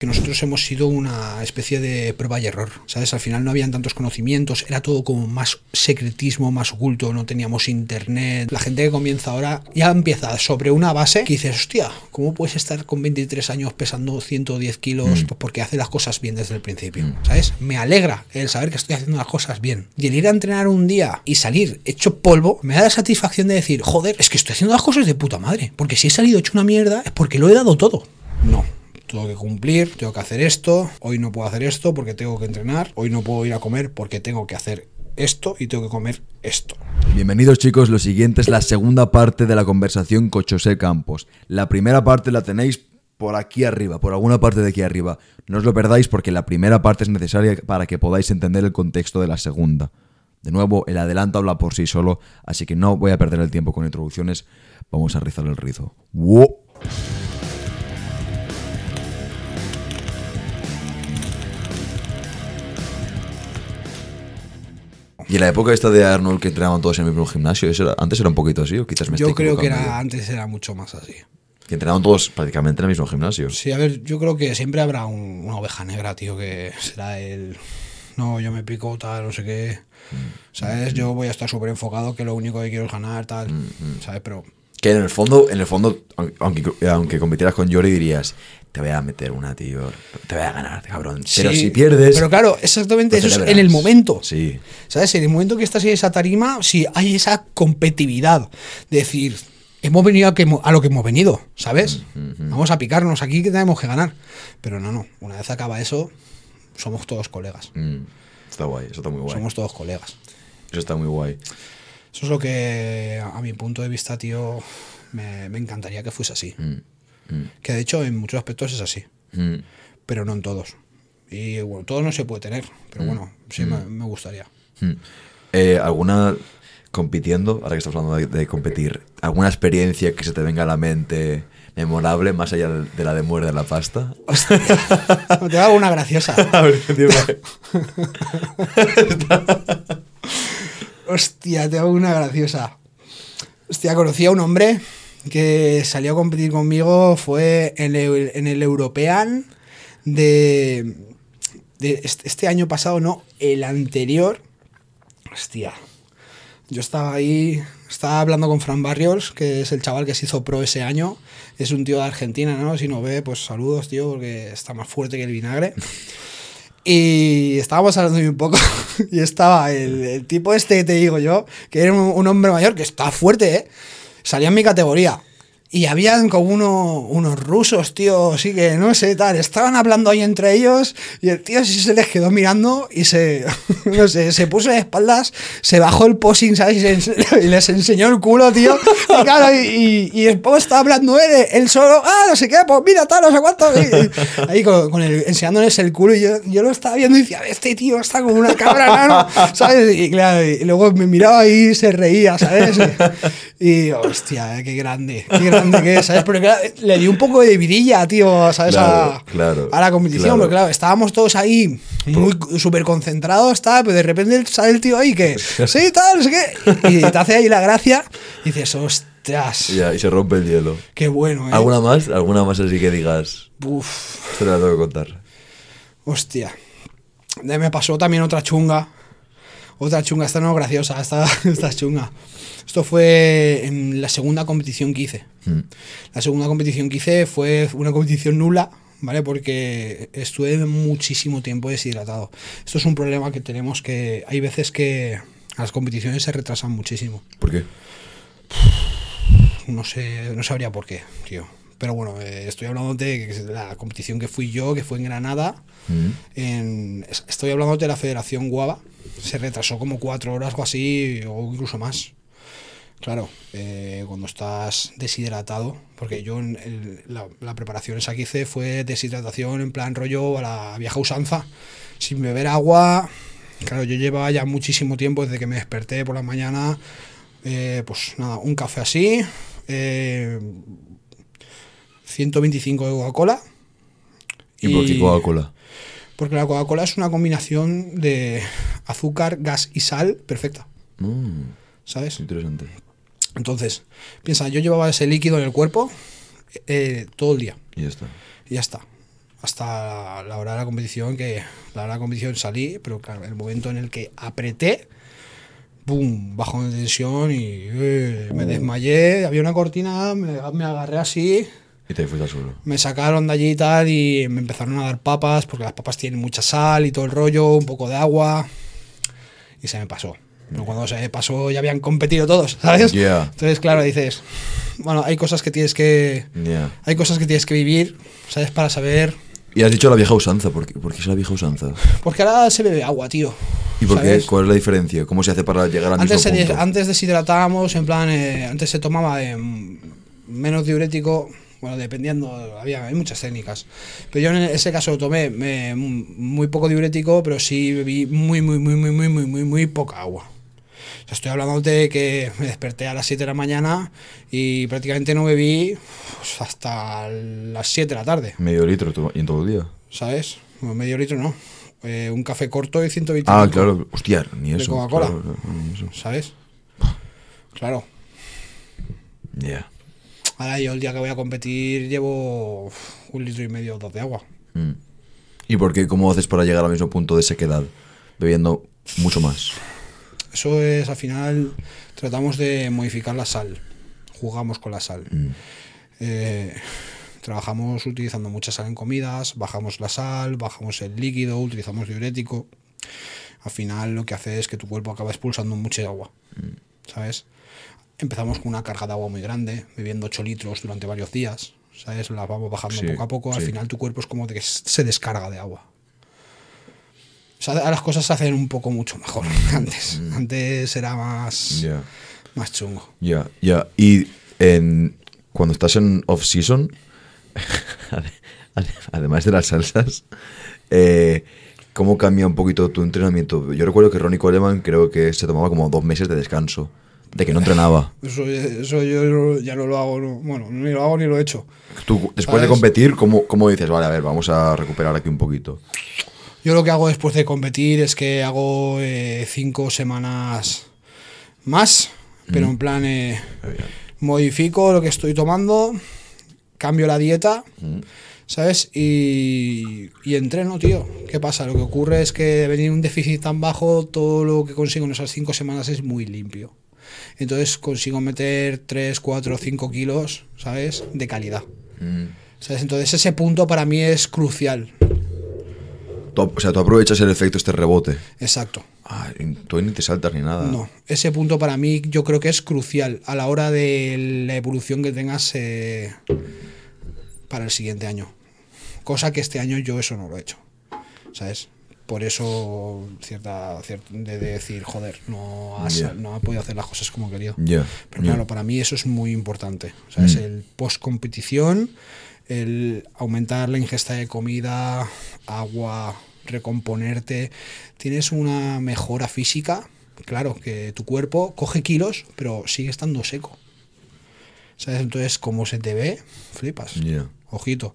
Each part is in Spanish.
que nosotros hemos sido una especie de prueba y error, ¿sabes? Al final no habían tantos conocimientos, era todo como más secretismo, más oculto, no teníamos internet. La gente que comienza ahora ya empieza sobre una base que dices, hostia, ¿cómo puedes estar con 23 años pesando 110 kilos? Mm. Pues porque hace las cosas bien desde el principio, ¿sabes? Me alegra el saber que estoy haciendo las cosas bien. Y el ir a entrenar un día y salir hecho polvo, me da la satisfacción de decir, joder, es que estoy haciendo las cosas de puta madre. Porque si he salido hecho una mierda es porque lo he dado todo. No, tengo que cumplir, tengo que hacer esto, hoy no puedo hacer esto porque tengo que entrenar, hoy no puedo ir a comer porque tengo que hacer esto y tengo que comer esto. Bienvenidos chicos, lo siguiente es la segunda parte de la conversación con José Campos. La primera parte la tenéis por aquí arriba, por alguna parte de aquí arriba. No os lo perdáis porque la primera parte es necesaria para que podáis entender el contexto de la segunda. De nuevo, el adelanto habla por sí solo, así que no voy a perder el tiempo con introducciones, vamos a rizar el rizo. Y en la época esta de Arnold que entrenaban todos en el mismo gimnasio, ¿eso era- antes era un poquito así o quizás me Yo creo que era antes era mucho más así. Que entrenaban todos prácticamente en el mismo gimnasio. Sí, a ver, yo creo que siempre habrá un- una oveja negra, tío, que será el... No, yo me pico, tal, no sé qué. ¿Sabes? Yo voy a estar súper enfocado que lo único que quiero es ganar, tal. ¿Sabes? Pero Que en el fondo, en el fondo, aunque, aunque compitieras con Yori dirías, te voy a meter una, tío, te voy a ganar, cabrón. Pero si pierdes... Pero claro, exactamente lo eso es en el momento. Sí. ¿Sabes? En el momento que estás en esa tarima, sí hay esa competitividad. De decir, hemos venido a, que, hemo- a lo que hemos venido, ¿sabes? Vamos a picarnos aquí que tenemos que ganar. Pero no, no. Una vez acaba eso, somos todos colegas. Mm, está guay, eso está muy guay. Somos todos colegas. Eso está muy guay. Eso es lo que, a mi punto de vista, tío, me, me encantaría que fuese así. Mm, Que de hecho, en muchos aspectos es así. mm. Pero no en todos. Y bueno, todo no se puede tener. Pero bueno, sí me, me gustaría. Mm. Eh, ¿Alguna compitiendo, ahora que estamos hablando de, de competir, alguna experiencia que se te venga a la mente memorable, más allá de, de la de muerde la pasta? Te hago una graciosa. A ver. Hostia, te hago una graciosa. Hostia, conocí a un hombre que salió a competir conmigo, fue en el, en el European de, este, este año pasado, no, el anterior. Hostia. Yo estaba ahí, estaba hablando con Fran Barrios, que es el chaval que se hizo pro ese año. Es un tío de Argentina, ¿no? Si no ve, pues saludos, tío, porque está más fuerte que el vinagre. Y estábamos hablando un poco. Y estaba el, tipo este que te digo yo, que era un, un hombre mayor que está fuerte, ¿eh? Salía en mi categoría. Y habían como uno, unos rusos, tío, sí que no sé, tal. Estaban hablando ahí entre ellos y el tío sí se les quedó mirando y se, no sé, se puso de espaldas, se bajó el posing, ¿sabes? Y, les enseñó el culo, tío. Y claro, y, y, y después estaba hablando él, él solo, ah, no sé qué, pues mira, tal, no sé cuánto. Ahí con, el, enseñándoles el culo y yo, yo lo estaba viendo y decía, este tío está como una cabra, ¿sabes? Y claro, y luego me miraba ahí y se reía, ¿sabes? Y, hostia, eh, qué grande, qué grande que es, ¿sabes? Porque claro, le dio un poco de vidilla, tío, ¿sabes? Claro, a, claro, a la competición, claro. porque claro, estábamos todos ahí muy súper concentrados, tal, pero de repente sale el tío ahí que, sí, tal, no sé qué, y te hace ahí la gracia y dices, ostras, Y ya, y se rompe el hielo. qué bueno, ¿eh? ¿Alguna más? ¿Alguna más así que digas? Uf, te la tengo que contar. hostia. Me pasó también otra chunga. Otra chunga, esta no graciosa, esta, esta es chunga. Esto fue en la segunda competición que hice. Mm. La segunda competición que hice fue una competición nula, ¿vale? Porque estuve muchísimo tiempo deshidratado. Esto es un problema que tenemos que... Hay veces que las competiciones se retrasan muchísimo. ¿Por qué? No sé, no sabría por qué, tío. Pero bueno, eh, estoy hablando de la competición que fui yo, que fue en Granada. Mm. En- estoy hablando de la Federación Guava. Se retrasó como cuatro horas o así, o incluso más. Claro, eh, cuando estás deshidratado, porque yo en el- la, la preparación esa que hice fue deshidratación en plan rollo a la vieja usanza, sin beber agua. Claro, yo llevaba ya muchísimo tiempo desde que me desperté por la mañana, eh, pues nada, un café así, eh, 125 de Coca-Cola. ¿Y por qué Coca-Cola? Porque la Coca-Cola es una combinación de azúcar, gas y sal perfecta, Mm, ¿sabes? interesante. Entonces, piensa, yo llevaba ese líquido en el cuerpo eh, todo el día Y ya está. y ya está. hasta la hora de la competición, que la hora de la competición salí, pero claro, el momento en el que apreté, ¡pum! Bajón de tensión y eh, me desmayé, había una cortina, me, me agarré así, Y te fuiste al suelo. me sacaron de allí y tal y me empezaron a dar papas, porque las papas tienen mucha sal y todo el rollo, un poco de agua, y se me pasó. Pero cuando se me pasó ya habían competido todos, ¿sabes? Yeah. Entonces, claro, dices, bueno, hay cosas que tienes que... Ya. Hay cosas que tienes que vivir, ¿sabes? Para saber... Y has dicho la vieja usanza. ¿Por qué, ¿Por qué es la vieja usanza? Porque ahora se bebe agua, tío. ¿Y por qué? ¿Cuál es la diferencia? ¿Cómo se hace para llegar al Antes, mismo punto? antes deshidratábamos, en plan, eh, antes se tomaba eh, menos diurético, bueno, dependiendo, había, hay muchas técnicas. Pero yo en ese caso tomé eh, muy poco diurético, pero sí bebí muy, muy, muy, muy, muy, muy, muy, muy poca agua. O sea, estoy hablando de que me desperté a las 7 de la mañana y prácticamente no bebí pues, hasta las 7 de la tarde, Medio litro y en todo el día. ¿sabes? Bueno, medio litro no. Eh, un café corto y 120 Ah, claro. Hostia, ni eso. Coca-Cola. claro, claro. ¿Sabes? Claro. Ya. Ahora yo el día que voy a competir llevo un litro y medio o dos de agua. Mm. ¿Y por qué? ¿Cómo haces para llegar al mismo punto de sequedad? Bebiendo mucho más. Eso es, al final, tratamos de modificar la sal. Jugamos con la sal. Mm. Eh, trabajamos utilizando mucha sal en comidas, bajamos la sal, bajamos el líquido, utilizamos diurético. Al final lo que hace es que tu cuerpo acaba expulsando mucha agua. ¿Sabes? Empezamos con una carga de agua muy grande, bebiendo 8 litros durante varios días. ¿Sabes? La vamos bajando Sí, poco a poco. Al sí. final tu cuerpo es como de que se descarga de agua. O sea, las cosas se hacen un poco mucho mejor antes. Antes era más, más chungo. Ya, ya. Y en, cuando estás en off-season, ade- ade- además de las salsas, eh, ¿cómo cambia un poquito tu entrenamiento? Yo recuerdo que Ronnie Coleman creo que se tomaba como dos meses de descanso, de que no entrenaba. Eso, eso yo ya no lo hago, no- bueno, ni lo hago ni lo he hecho. Tú, después de competir, ¿cómo, ¿cómo dices? Vale, a ver, vamos a recuperar aquí un poquito. Yo lo que hago después de competir es que hago eh, cinco semanas más, pero en plan eh, modifico lo que estoy tomando, cambio la dieta, ¿sabes? Y, y entreno, tío. ¿Qué pasa? Lo que ocurre es que de venir un déficit tan bajo, todo lo que consigo en esas cinco semanas es muy limpio. Entonces consigo meter 3, 4, 5 kilos, ¿sabes? De calidad. Mm. ¿Sabes? Entonces ese punto para mí es crucial. Tú- o sea, tú aprovechas el efecto este rebote. Exacto. Ah, tú ni te saltas ni nada. No, ese punto para mí yo creo que es crucial a la hora de la evolución que tengas eh, para el siguiente año. Cosa que este año yo eso no lo he hecho. ¿Sabes? Por eso cierta, cier- de decir, joder, no has, no ha podido hacer las cosas como quería. Ya. Pero claro, para mí eso es muy importante. ¿Sabes? Mm. El post competición, el aumentar la ingesta de comida, agua, recomponerte. Tienes una mejora física. Claro, que tu cuerpo coge kilos, pero sigue estando seco. ¿Sabes? Entonces, como se te ve, flipas. Ojito.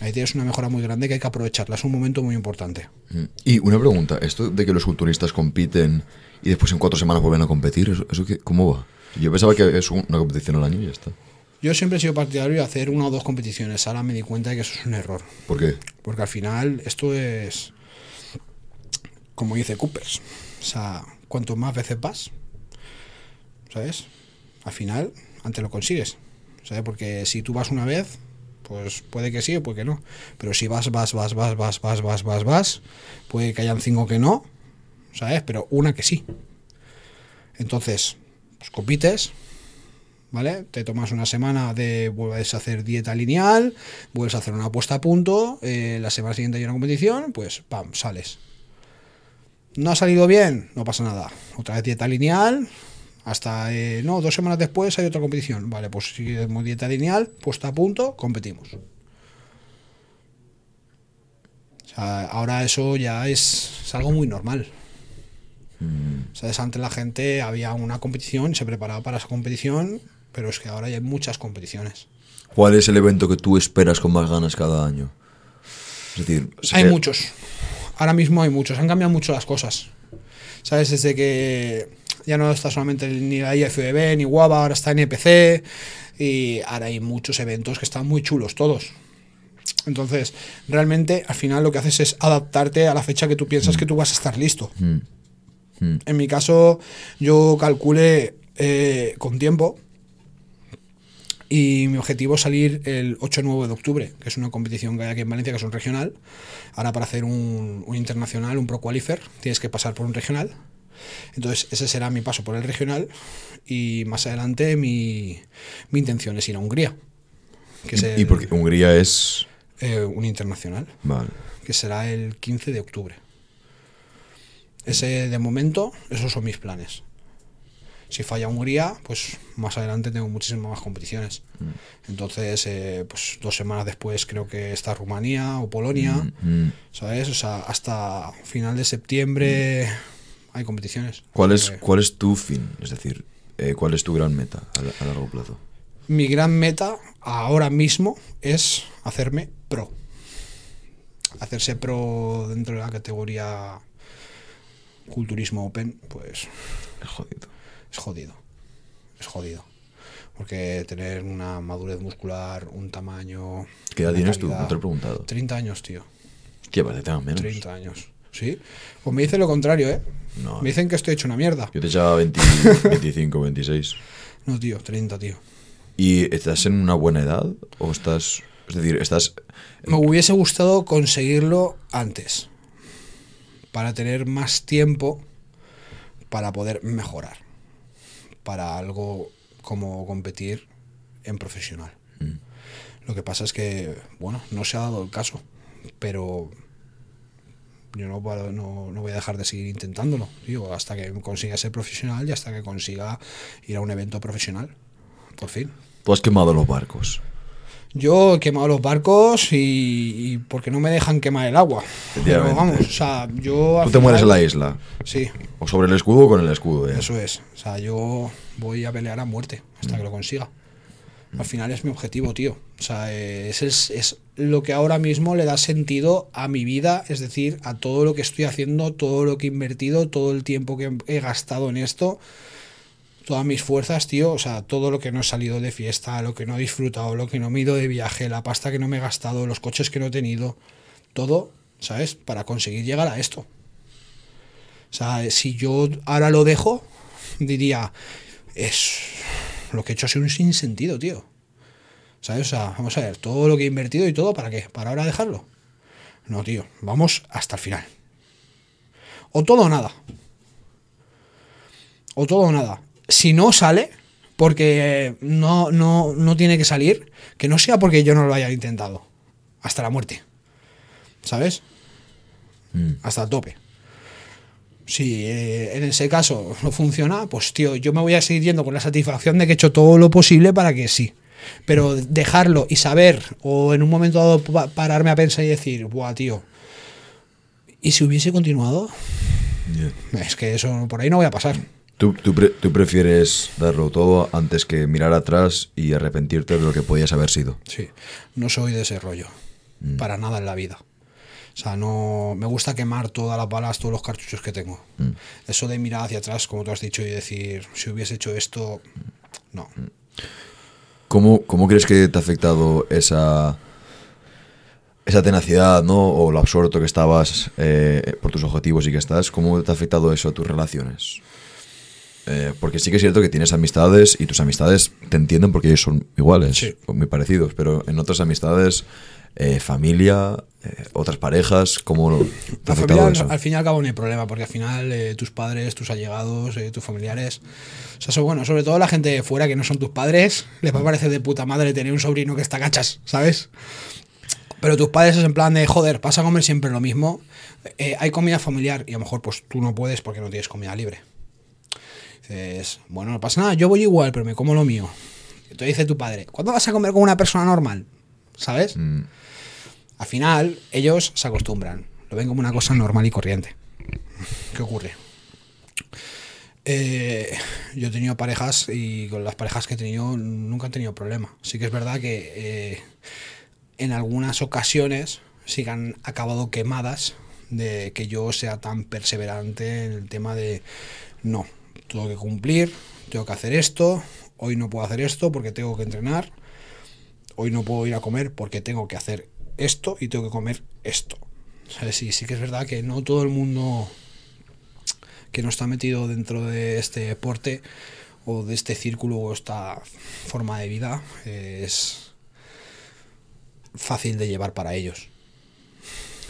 Ahí tienes una mejora muy grande que hay que aprovecharla. Es un momento muy importante. Mm. Y una pregunta, esto de que los culturistas compiten y después en cuatro semanas vuelven a competir, ¿eso, eso qué, cómo va? Yo pensaba que es un- una competición al año y ya está. Yo siempre he sido partidario de hacer una o dos competiciones. Ahora me di cuenta de que eso es un error. ¿Por qué? Porque al final esto es, como dice Coopers, o sea, cuanto más veces vas, ¿sabes? Al final, antes lo consigues, ¿sabes? Porque si tú vas una vez, pues puede que sí o puede que no. Pero si vas, vas, vas, vas, vas, vas, vas, vas, vas, puede que hayan cinco que no, ¿sabes? Pero una que sí. Entonces, pues compites, ¿vale? Te tomas una semana de vuelves a hacer dieta lineal, vuelves a hacer una puesta a punto, eh, la semana siguiente hay una competición, pues pam, sales. No ha salido bien, no pasa nada. Otra vez dieta lineal, hasta eh, no, dos semanas después hay otra competición. Vale, pues seguimos dieta lineal, puesta a punto, competimos. O sea, ahora eso ya es, es algo muy normal. ¿Sabes? Antes la gente había una competición, se preparaba para esa competición, pero es que ahora ya hay muchas competiciones. ¿Cuál es el evento que tú esperas con más ganas cada año? Es decir, Hay que- muchos. Ahora mismo hay muchos. Han cambiado mucho las cosas. ¿Sabes? Desde que ya no está solamente ni la IFBB ni WABA, ahora está NPC. Y ahora hay muchos eventos que están muy chulos todos. Entonces, realmente, al final lo que haces es adaptarte a la fecha que tú piensas que tú vas a estar listo. Mm. Mm. En mi caso, yo calculé eh, con tiempo y mi objetivo es salir el 8-9 de octubre, que es una competición que hay aquí en Valencia, que es un regional. Ahora para hacer un, un internacional, un pro qualifier, tienes que pasar por un regional. Entonces ese será mi paso por el regional y más adelante mi, mi intención es ir a Hungría, que es Y, el- y porque Hungría es. eh, un internacional, Vale. que será el 15 de octubre. Ese de momento, esos son mis planes. Si falla Hungría, pues más adelante tengo muchísimas más competiciones. Entonces, eh, pues dos semanas después creo que está Rumanía o Polonia, Mm. ¿sabes? O sea, hasta final de septiembre hay competiciones. ¿Cuál, es, Eh, ¿Cuál es tu fin? Es decir, eh, ¿cuál es tu gran meta a, a largo plazo? Mi gran meta ahora mismo es hacerme pro. Hacerse pro dentro de la categoría culturismo open, pues Es jodido. es jodido. Es jodido. Porque tener una madurez muscular, un tamaño. ¿Qué edad tienes tú? No te lo he preguntado. 30 años, tío. Hostia, parece que menos. 30 años. ¿Sí? Pues me dicen lo contrario, ¿eh? No. Me dicen que estoy hecho una mierda. Yo te echaba 20 25, 26. No, tío, 30, tío. ¿Y estás en una buena edad? ¿O estás.? Es decir, estás. Me hubiese gustado conseguirlo antes. Para tener más tiempo para poder mejorar. Para algo como competir en profesional. Lo que pasa es que, bueno, no se ha dado el caso. Pero yo no, puedo- no, no voy a dejar de seguir intentándolo, tío, hasta que consiga ser profesional y hasta que consiga ir a un evento profesional. Por fin. Tú has quemado los barcos. Yo he quemado los barcos y, y porque no me dejan quemar el agua. Pero vamos, o sea, yo... Tú te mueres en la isla. Sí, O sobre el escudo o con el escudo. ya. eso es. O sea, yo voy a pelear a muerte hasta que lo consiga. Al final es mi objetivo, tío. O sea, eh, es, es, es lo que ahora mismo le da sentido a mi vida, es decir, a todo lo que estoy haciendo, todo lo que he invertido, todo el tiempo que he gastado en esto, todas mis fuerzas, tío. O sea, todo lo que no he salido de fiesta, lo que no he disfrutado, lo que no me he ido de viaje, la pasta que no me he gastado, los coches que no he tenido, todo, ¿sabes? Para conseguir llegar a esto. O sea, si yo ahora lo dejo, diría, es lo que he hecho ha sido un sinsentido, tío. ¿Sabes? O sea, vamos a ver, todo lo que he invertido y todo, ¿para qué? ¿Para ahora dejarlo? No, tío, vamos hasta el final. O todo o nada. O todo o nada. Si no sale, porque no, no, no tiene que salir, que no sea porque yo no lo haya intentado. Hasta la muerte. ¿Sabes? Mm. Hasta el tope. Si eh, en ese caso no funciona, pues tío, yo me voy a seguir yendo con la satisfacción de que he hecho todo lo posible para que sí. Pero dejarlo y saber, o en un momento dado pa- pararme a pensar y decir, buah, tío, ¿y si hubiese continuado? Es que eso por ahí no voy a pasar. ¿Tú, tú, pre- tú prefieres darlo todo antes que mirar atrás y arrepentirte de lo que podías haber sido. Sí, no soy de ese rollo. Para nada en la vida. O sea, no me gusta quemar todas las balas, todos los cartuchos que tengo. Eso de mirar hacia atrás, como tú has dicho, y decir, si hubiese hecho esto, no. ¿Cómo, cómo crees que te ha afectado esa, esa tenacidad, ¿no? O lo absorto que estabas eh, por tus objetivos y que estás, ¿cómo te ha afectado eso a tus relaciones? Eh, porque sí que es cierto que tienes amistades y tus amistades te entienden porque ellos son iguales, Sí. muy parecidos, pero en otras amistades, eh, familia, eh, otras parejas, ¿cómo te ha afectado familia, eso? al fin y al cabo no hay problema, porque al final eh, tus padres, tus allegados, eh, tus familiares, o sea, bueno, sobre todo la gente de fuera que no son tus padres, les va a parecer de puta madre tener un sobrino que está cachas, ¿sabes? Pero tus padres es en plan de, joder, pasa a comer siempre lo mismo, hay comida familiar y a lo mejor pues tú no puedes porque no tienes comida libre. Dices, bueno, no pasa nada, yo voy igual, pero me como lo mío. Entonces dice tu padre, ¿cuándo vas a comer con una persona normal? ¿Sabes? Mm, Al final, ellos se acostumbran. Lo ven como una cosa normal y corriente. ¿Qué ocurre? Eh, yo he tenido parejas y con las parejas que he tenido nunca he tenido problema. Sí que es verdad que eh, en algunas ocasiones sí que han acabado quemadas de que yo sea tan perseverante en el tema de no, tengo que cumplir, tengo que hacer esto, hoy no puedo hacer esto porque tengo que entrenar, hoy no puedo ir a comer porque tengo que hacer esto y tengo que comer esto. ¿Sabes? Sí, sí que es verdad que no todo el mundo que no está metido dentro de este deporte o de este círculo o esta forma de vida es fácil de llevar para ellos.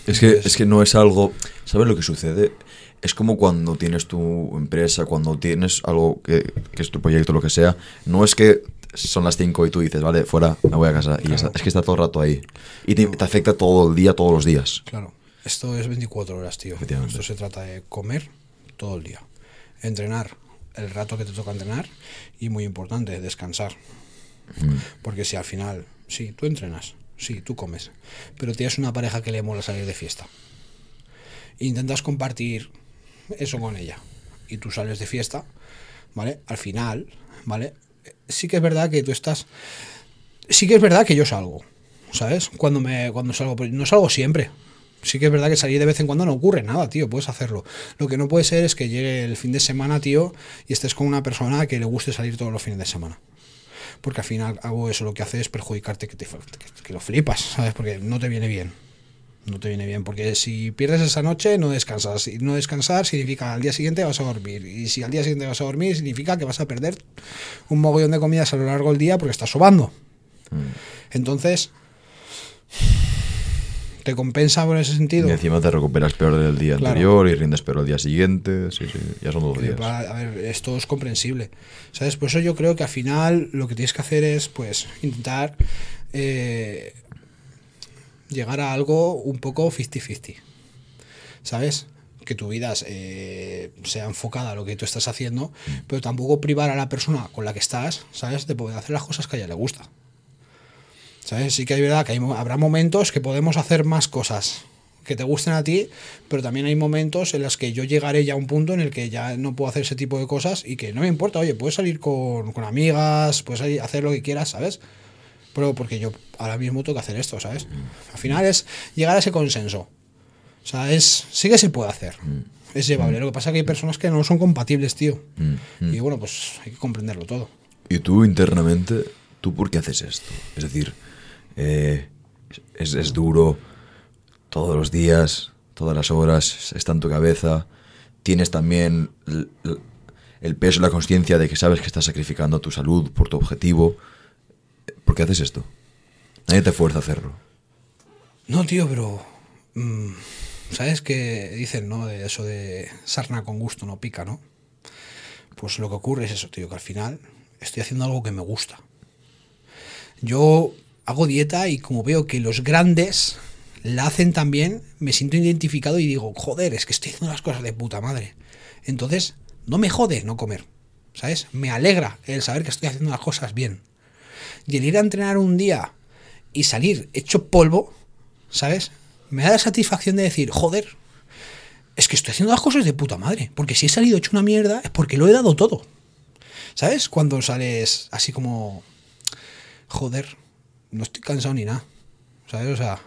Es que, es que no es algo. ¿Sabes lo que sucede? Es como cuando tienes tu empresa, cuando tienes algo que, que es tu proyecto, lo que sea. No es que son las 5 y tú dices, vale, fuera, me voy a casa. Y está. es que está todo el rato ahí. Y te, te afecta todo el día, todos los días. Claro, esto es 24 horas, tío. Esto se trata de comer todo el día, entrenar el rato que te toca entrenar y muy importante, descansar. Porque si al final, sí, tú entrenas, sí, tú comes, pero tienes una pareja que le mola salir de fiesta. Intentas compartir eso con ella y tú sales de fiesta, ¿vale? Al final, ¿vale? Sí que es verdad que tú estás... Sí que es verdad que yo salgo, ¿sabes? Cuando, me, cuando salgo, pero no salgo siempre. Sí que es verdad que salir de vez en cuando no ocurre nada, tío, puedes hacerlo. Lo que no puede ser es que llegue el fin de semana, tío, y estés con una persona que le guste salir todos los fines de semana. Porque al final hago eso, lo que hace es perjudicarte que, te, que, que lo flipas, ¿sabes? Porque no te viene bien. No te viene bien, porque si pierdes esa noche no descansas. Y no descansar significa al día siguiente vas a dormir. Y si al día siguiente vas a dormir significa que vas a perder un mogollón de comidas a lo largo del día porque estás sobando. Entonces, te compensa por ese sentido. Y encima te recuperas peor del día Claro. anterior y rindes peor el día siguiente. Sí, sí, ya son dos días. para- a ver, esto es comprensible. ¿Sabes? Por eso yo creo que al final lo que tienes que hacer es, pues, intentar eh, llegar a algo un poco 50-50. ¿Sabes? Que tu vida eh, sea enfocada a lo que tú estás haciendo, pero tampoco privar a la persona con la que estás, ¿sabes? De poder hacer las cosas que a ella le gusta. ¿Sabes? Sí que hay verdad que hay habrá momentos que podemos hacer más cosas que te gusten a ti, pero también hay momentos en los que yo llegaré ya a un punto en el que ya no puedo hacer ese tipo de cosas y que no me importa, oye, puedes salir con, con amigas, puedes salir- hacer lo que quieras, ¿sabes? Pero porque yo ahora mismo tengo que hacer esto, ¿sabes? Al final es llegar a ese consenso. O sea, es, sí que se puede hacer. Es llevable. Lo que pasa es que hay personas que no son compatibles, tío. Y bueno, pues hay que comprenderlo todo. Y tú internamente, ¿tú por qué haces esto? Es decir, eh, es, es duro todos los días, todas las horas, está en tu cabeza. Tienes también el, el- el peso, la conciencia de que sabes que estás sacrificando tu salud por tu objetivo. ¿Por qué haces esto? Nadie te fuerza a hacerlo. No, tío, pero. mm, ¿Sabes qué dicen, no? De eso de sarna con gusto no pica, ¿no? Pues lo que ocurre es eso, tío, que al final estoy haciendo algo que me gusta. Yo hago dieta y como veo que los grandes la hacen también, me siento identificado y digo, joder, es que estoy haciendo las cosas de puta madre. Entonces, no me jode no comer, ¿sabes? Me alegra el saber que estoy haciendo las cosas bien. Y el ir a entrenar un día y salir hecho polvo, ¿sabes? Me da la satisfacción de decir, joder, es que estoy haciendo las cosas de puta madre. Porque si he salido hecho una mierda es porque lo he dado todo. ¿Sabes? Cuando sales así como, joder, no estoy cansado ni nada. ¿Sabes? O sea,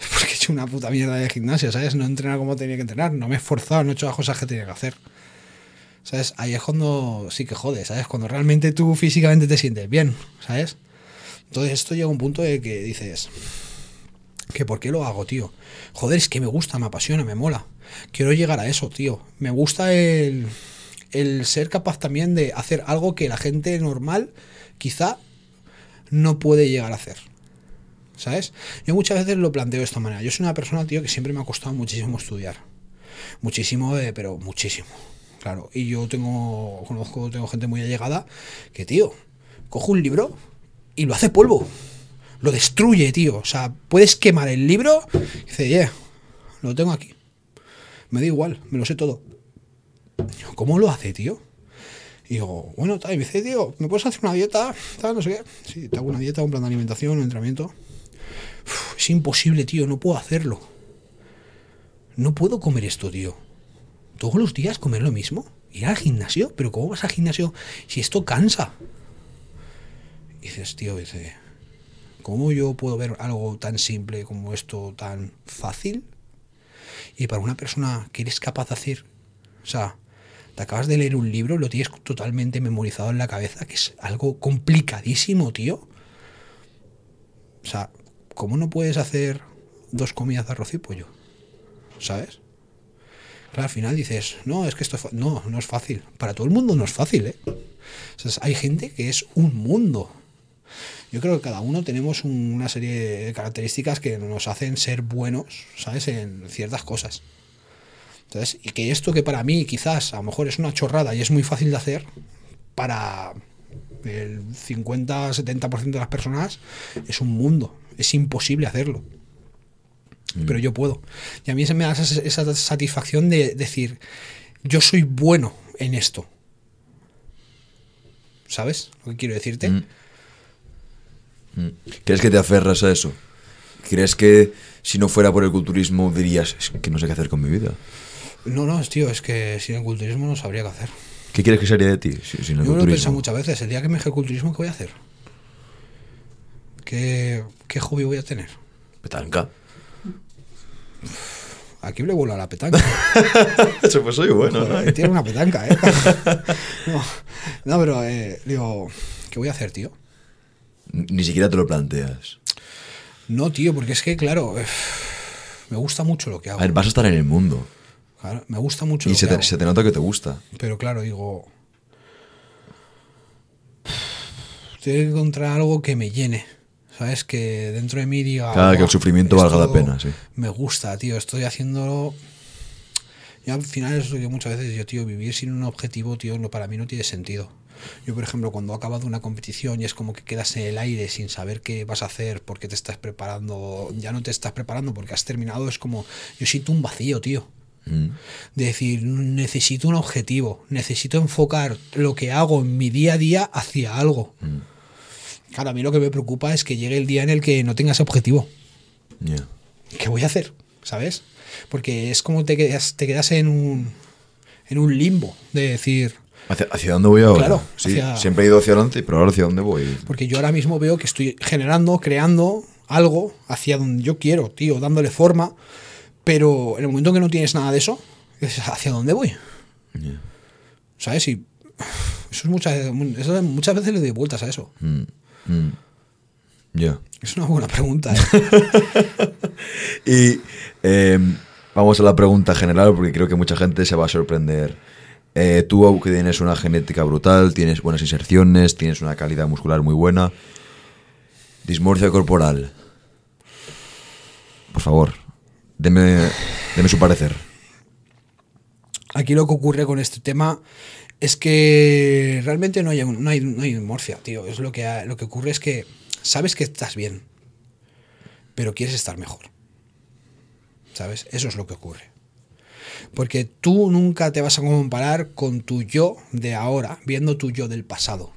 es porque he hecho una puta mierda de gimnasio, ¿sabes? No he entrenado como tenía que entrenar, no me he esforzado, no he hecho las cosas que tenía que hacer. ¿Sabes? Ahí es cuando sí que jode, ¿sabes? Cuando realmente tú físicamente te sientes bien, ¿sabes? Entonces esto llega a un punto de que dices, que por qué lo hago, tío. Joder, es que me gusta, me apasiona, me mola. Quiero llegar a eso, tío. Me gusta el, el ser capaz también de hacer algo que la gente normal quizá no puede llegar a hacer. ¿Sabes? Yo muchas veces lo planteo de esta manera. Yo soy una persona, tío, que siempre me ha costado muchísimo estudiar. Muchísimo, eh, pero muchísimo. Claro. Y yo tengo, conozco, tengo gente muy allegada que, tío, cojo un libro y lo hace polvo. Lo destruye, tío. O sea, puedes quemar el libro y dice, yeah, lo tengo aquí. Me da igual, me lo sé todo. ¿Cómo lo hace, tío? Y digo, bueno, tal, y me dice, tío, ¿me puedes hacer una dieta? Tal, no sé qué. Sí, te hago una dieta, un plan de alimentación, un entrenamiento. Es imposible, tío, no puedo hacerlo. No puedo comer esto, tío. Todos los días comer lo mismo. Ir al gimnasio, pero ¿cómo vas al gimnasio si esto cansa? Y dices, tío, dice, ¿cómo yo puedo ver algo tan simple como esto tan fácil? Y para una persona que eres capaz de hacer, o sea, te acabas de leer un libro, lo tienes totalmente memorizado en la cabeza, que es algo complicadísimo, tío. O sea, ¿cómo no puedes hacer dos comidas de arroz y pollo? ¿Sabes? Al final dices, no, es que esto es fa-". no, no es fácil. Para todo el mundo no es fácil, ¿eh? Hay gente que es un mundo. Yo creo que cada uno tenemos un- una serie de características que nos hacen ser buenos, ¿sabes? En ciertas cosas. Entonces, y que esto que para mí quizás a lo mejor es una chorrada y es muy fácil de hacer, para el 50-70% de las personas es un mundo. Es imposible hacerlo. Pero yo puedo. Y a mí se me da esa, esa satisfacción de decir, yo soy bueno en esto. ¿Sabes lo que quiero decirte? Mm. Mm. ¿Crees que te aferras a eso? ¿Crees que si no fuera por el culturismo dirías "Es que no sé qué hacer con mi vida? No, no, tío, es que sin el culturismo no sabría qué hacer. ¿Qué quieres que sería de ti si- sin el Yo me lo he pensado culturismo? muchas veces. El día que me deje el culturismo, ¿qué voy a hacer? ¿Qué, qué hobby voy a tener? Petanca. Aquí le vuelo a la petanca. Eso pues soy bueno, Joder, tiene una petanca, ¿eh? No, no, pero eh, digo, ¿qué voy a hacer, tío? Ni siquiera te lo planteas. No, tío, porque es que, claro, eh, me gusta mucho lo que hago. A ver, vas a estar en el mundo. Claro, me gusta mucho Y lo se que te, hago. se te nota que te gusta. Pero claro, digo. Tengo que encontrar algo que me llene. ¿Sabes? Que dentro de mí diga. Claro, que el "Buah, sufrimiento valga la pena, sí. Me gusta, tío. Estoy haciéndolo. Y al final es lo que muchas veces yo, tío, vivir sin un objetivo, tío, no, para mí no tiene sentido. Yo, por ejemplo, cuando he acabado una competición y es como que quedas en el aire sin saber qué vas a hacer, porque te estás preparando, ya no te estás preparando porque has terminado, es como, yo siento un vacío, tío Mm. de decir, necesito un objetivo, necesito enfocar lo que hago en mi día a día hacia algo. Claro, a mí lo que me preocupa es que llegue el día en el que no tenga ese objetivo. Ya. ¿Qué voy a hacer? ¿Sabes? Porque es como te quedas, te quedas en un, en un limbo de decir, ¿Hacia, hacia dónde voy ahora? Claro, sí, hacia- siempre he ido hacia adelante, pero ahora hacia dónde voy. porque yo ahora mismo veo que estoy generando, creando algo hacia donde yo quiero, tío, dándole forma, pero en el momento que no tienes nada de eso, es hacia dónde voy. ¿Sabes? Y eso es muchas, eso muchas veces le doy vueltas a eso. Mm. Mm. Ya. Es una buena pregunta. ¿eh? Y eh, vamos a la pregunta general, porque creo que mucha gente se va a sorprender. Eh, tú que tienes una genética brutal, tienes buenas inserciones, tienes una calidad muscular muy buena. Dismorfia corporal. Por favor, deme, deme su parecer. Aquí lo que ocurre con este tema es que realmente no hay, no hay, no hay tío. Es lo que, lo que ocurre es que sabes que estás bien, pero quieres estar mejor. ¿Sabes? Eso es lo que ocurre. Porque tú nunca te vas a comparar con tu yo de ahora, viendo tu yo del pasado.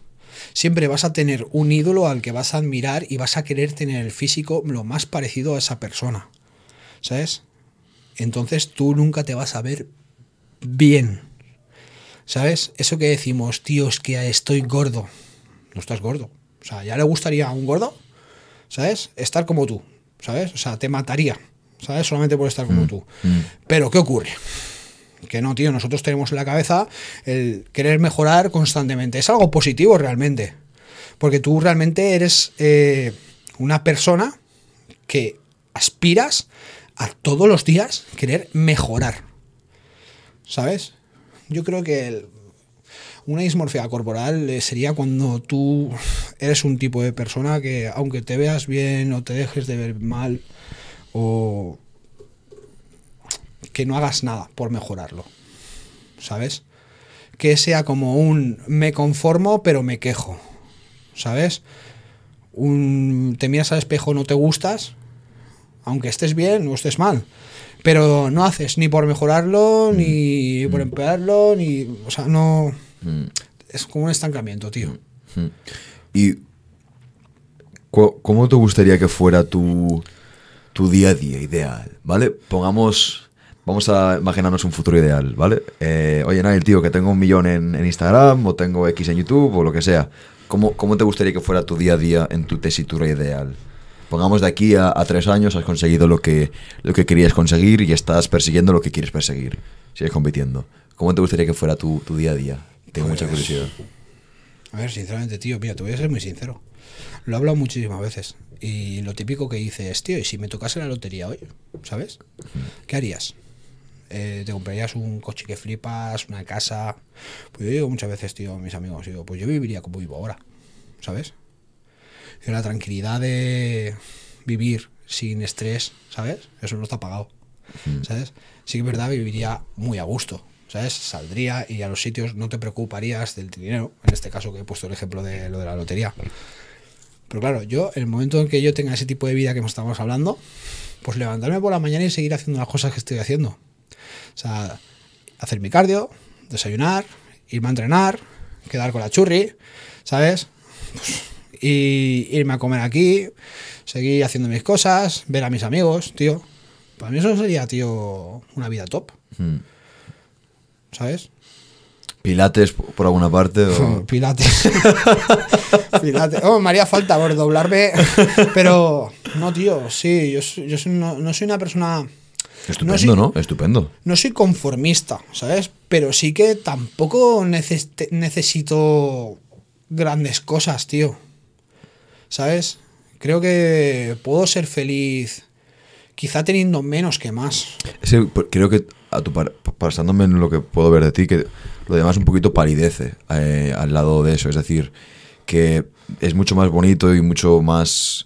Siempre vas a tener un ídolo al que vas a admirar y vas a querer tener el físico lo más parecido a esa persona. ¿Sabes? Entonces tú nunca te vas a ver bien. ¿Sabes? Eso que decimos, tío, es que estoy gordo. No estás gordo. O sea, ya le gustaría a un gordo, ¿sabes? Estar como tú, ¿sabes? O sea, te mataría, ¿sabes? Solamente por estar como tú. Pero, ¿qué ocurre? Que no, tío, nosotros tenemos en la cabeza el querer mejorar constantemente. Es algo positivo realmente. Porque tú realmente eres eh, una persona que aspiras a todos los días querer mejorar. ¿Sabes? Yo creo que una dismorfia corporal eh, sería cuando tú eres un tipo de persona que aunque te veas bien o te dejes de ver mal o que no hagas nada por mejorarlo. ¿Sabes? Que sea como un me conformo pero me quejo. ¿Sabes? Un te miras al espejo no te gustas, aunque estés bien o estés mal. Pero no haces ni por mejorarlo, ni por empeorarlo, ni. O sea, no. Mm. Es como un estancamiento, tío. Mm. ¿Y cómo te gustaría que fuera tu, tu día a día ideal? ¿Vale? Pongamos, vamos a imaginarnos un futuro ideal, ¿vale? Eh, oye, Nail, tío, que tengo un millón en, en Instagram o tengo X en YouTube o lo que sea. ¿Cómo, ¿Cómo te gustaría que fuera tu día a día en tu tesitura ideal? Pongamos de aquí a, a tres años has conseguido lo que, lo que querías conseguir y estás persiguiendo lo que quieres perseguir. Sigues compitiendo. ¿Cómo te gustaría que fuera tu, tu día a día? Tengo mucha Pues- curiosidad. A ver, sinceramente, tío, mira, te voy a ser muy sincero. Lo he hablado muchísimas veces. Y lo típico que dices, tío, ¿y si me tocase la lotería hoy? ¿Sabes? ¿Qué harías? Eh, ¿Te comprarías un coche que flipas, una casa? Pues yo digo muchas veces, tío, a mis amigos, digo, pues yo viviría como vivo ahora, ¿sabes? La tranquilidad de vivir sin estrés, ¿sabes? Eso no está pagado, ¿sabes? Sí que es verdad, viviría muy a gusto, ¿sabes? Saldría y a los sitios no te preocuparías del dinero, en este caso que he puesto el ejemplo de lo de la lotería. Pero claro, yo, el momento en que yo tenga ese tipo de vida que estamos hablando, pues levantarme por la mañana y seguir haciendo las cosas que estoy haciendo. O sea, hacer mi cardio, desayunar, irme a entrenar, quedar con la churri, ¿sabes? Pues, y irme a comer aquí, seguir haciendo mis cosas, ver a mis amigos, tío. Para mí eso sería, tío, una vida top. Mm. ¿Sabes? ¿Pilates por alguna parte? o- Pilates. Pilates. Oh, me haría falta por doblarme. Pero, no, tío, sí, yo, soy- yo soy no, no soy una persona. Estupendo, ¿no? Estupendo. No soy conformista, ¿sabes? Pero sí que tampoco neces- necesito grandes cosas, tío. ¿Sabes? Creo que puedo ser feliz quizá teniendo menos que más. Por- creo que, a tu par- basándome en lo que puedo ver de ti, que lo demás un poquito palidece eh, al lado de eso. Es decir, que es mucho más bonito y mucho más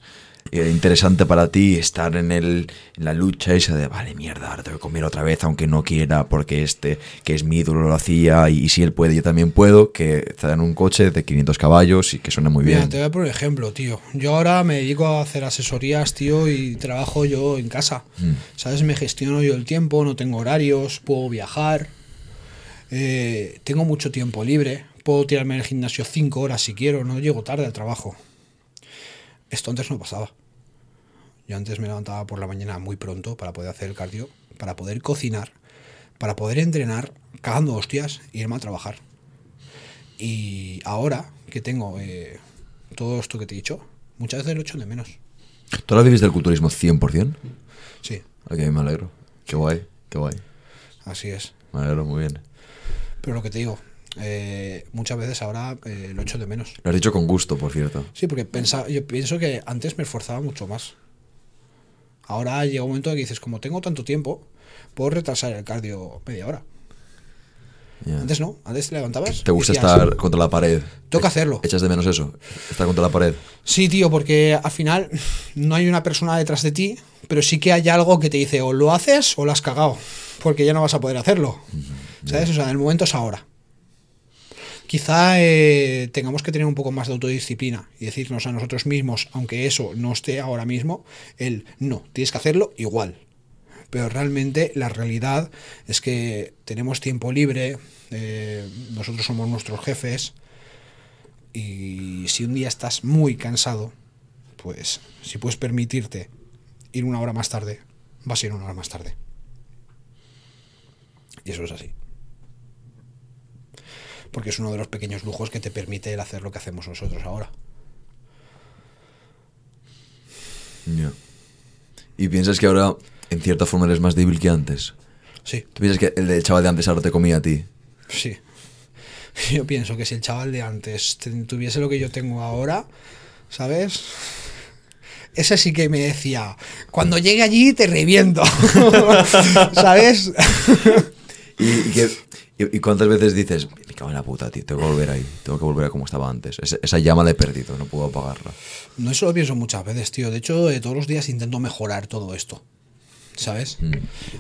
eh, interesante para ti estar en, el, en la lucha esa de, vale, mierda, ahora tengo que comer otra vez, aunque no quiera, porque este, que es mi ídolo, lo hacía, y, y si él puede, yo también puedo, que estar en un coche de 500 caballos y que suena muy Mira, bien. te voy a poner un ejemplo, tío. Yo ahora me dedico a hacer asesorías, tío, y trabajo yo en casa. Mm. ¿Sabes? Me gestiono yo el tiempo, no tengo horarios, puedo viajar, eh, tengo mucho tiempo libre, puedo tirarme en el gimnasio cinco horas si quiero, no llego tarde al trabajo. Esto antes no pasaba. Yo antes me levantaba por la mañana muy pronto para poder hacer el cardio, para poder cocinar, para poder entrenar, cagando hostias y irme a trabajar. Y ahora que tengo eh, todo esto que te he dicho, muchas veces lo echo de menos. ¿Tú ahora vives del culturismo 100%? Sí, Ok, me alegro. Qué guay, qué guay. así es. Me alegro muy bien. Pero lo que te digo, eh, muchas veces ahora eh, lo echo de menos. Lo has dicho con gusto, por cierto. Sí, porque pensa, yo pienso que antes me esforzaba mucho más. Ahora llega un momento en que dices, como tengo tanto tiempo, puedo retrasar el cardio media hora. Antes no, antes te levantabas. ¿Te gusta decías, estar contra la pared? Toca hacerlo. ¿Echas de menos eso? Estar contra la pared. Sí, tío, porque al final no hay una persona detrás de ti, pero sí que hay algo que te dice o lo haces o lo has cagado, porque ya no vas a poder hacerlo. ¿Sabes? O sea, el momento es ahora. Quizá eh, tengamos que tener un poco más de autodisciplina y decirnos a nosotros mismos, aunque eso no esté ahora mismo, el no, tienes que hacerlo igual. Pero realmente la realidad es que tenemos tiempo libre, eh, nosotros somos nuestros jefes, y si un día estás muy cansado, pues si puedes permitirte ir una hora más tarde, vas a ir una hora más tarde. Y eso es así. Porque es uno de los pequeños lujos que te permite el hacer lo que hacemos nosotros ahora. Ya. ¿Y piensas que ahora, en cierta forma, eres más débil que antes? Sí, ¿Tú piensas que el chaval de antes ahora te comía a ti? sí. Yo pienso que si el chaval de antes te- tuviese lo que yo tengo ahora, ¿sabes? Ese sí que me decía, cuando llegue allí te reviento, ¿sabes? ¿Y, y qué- y- y cuántas veces dices, cago en la puta, tío, tengo que volver ahí, tengo que volver a como estaba antes? Esa, esa llama la he perdido, no puedo apagarla. No, eso lo pienso muchas veces, tío. De hecho, eh, todos los días intento mejorar todo esto. ¿Sabes? Mm.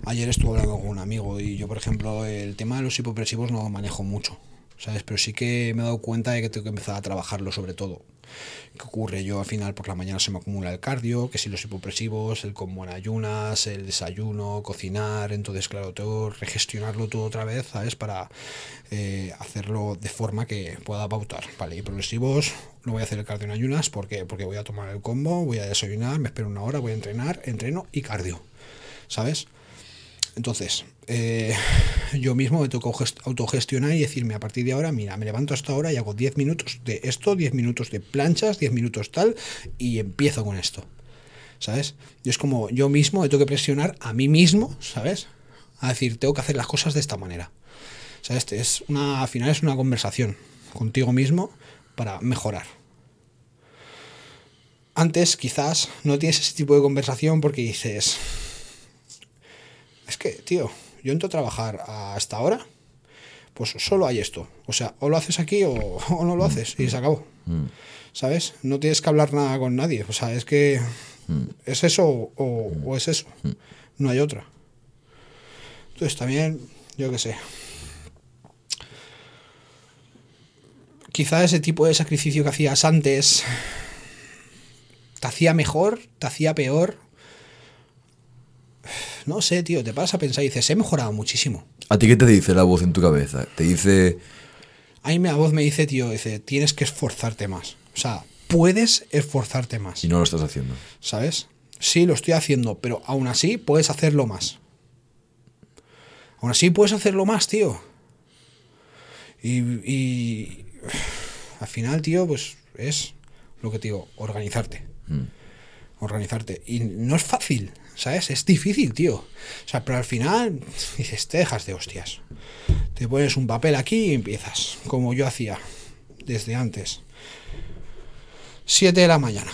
Ayer estuve hablando con un amigo y yo, por ejemplo, el tema de los hipopresivos no lo manejo mucho. ¿Sabes? Pero sí que me he dado cuenta de que tengo que empezar a trabajarlo sobre todo. ¿Qué ocurre? Yo al final por la mañana se me acumula el cardio, que si los hipopresivos, el como en ayunas, el desayuno, cocinar, entonces claro, tengo regestionarlo todo otra vez, ¿sabes? Para eh, hacerlo de forma que pueda pautar. Vale, hipopresivos, no voy a hacer el cardio en ayunas, ¿por qué? Porque voy a tomar el combo, voy a desayunar, me espero una hora, voy a entrenar, entreno y cardio, ¿sabes? Entonces, eh, yo mismo me tocó gest- autogestionar y decirme a partir de ahora, mira, me levanto hasta ahora y hago 10 minutos de esto, 10 minutos de planchas, 10 minutos tal, y empiezo con esto. ¿Sabes? Y es como yo mismo me tengo que presionar a mí mismo, ¿sabes? A decir, tengo que hacer las cosas de esta manera. ¿Sabes? Es una, al final es una conversación contigo mismo para mejorar. antes quizás no tienes ese tipo de conversación porque dices, es que, tío, yo entro a trabajar hasta ahora, pues solo hay esto. O sea, o lo haces aquí o, o no lo haces y se acabó. ¿Sabes? No tienes que hablar nada con nadie. O sea, es que es eso o, o es eso. No hay otra. Entonces también, yo qué sé. Quizá ese tipo de sacrificio que hacías antes te hacía mejor, te hacía peor. No sé, tío, te paras a pensar y dices, he mejorado muchísimo. ¿A ti qué te dice la voz en tu cabeza? Te dice... A mí la voz me dice, tío, dice, tienes que esforzarte más. O sea, puedes esforzarte más. Y no lo estás haciendo. ¿Sabes? Sí, lo estoy haciendo, pero aún así puedes hacerlo más. Aún así puedes hacerlo más, tío. Y, y al final, tío, pues es lo que te digo, organizarte. Organizarte. Y no es fácil, ¿sabes? Es difícil, tío. O sea, pero al final dices, te dejas de hostias. Te pones un papel aquí y empiezas, como yo hacía desde antes. 7 de la mañana.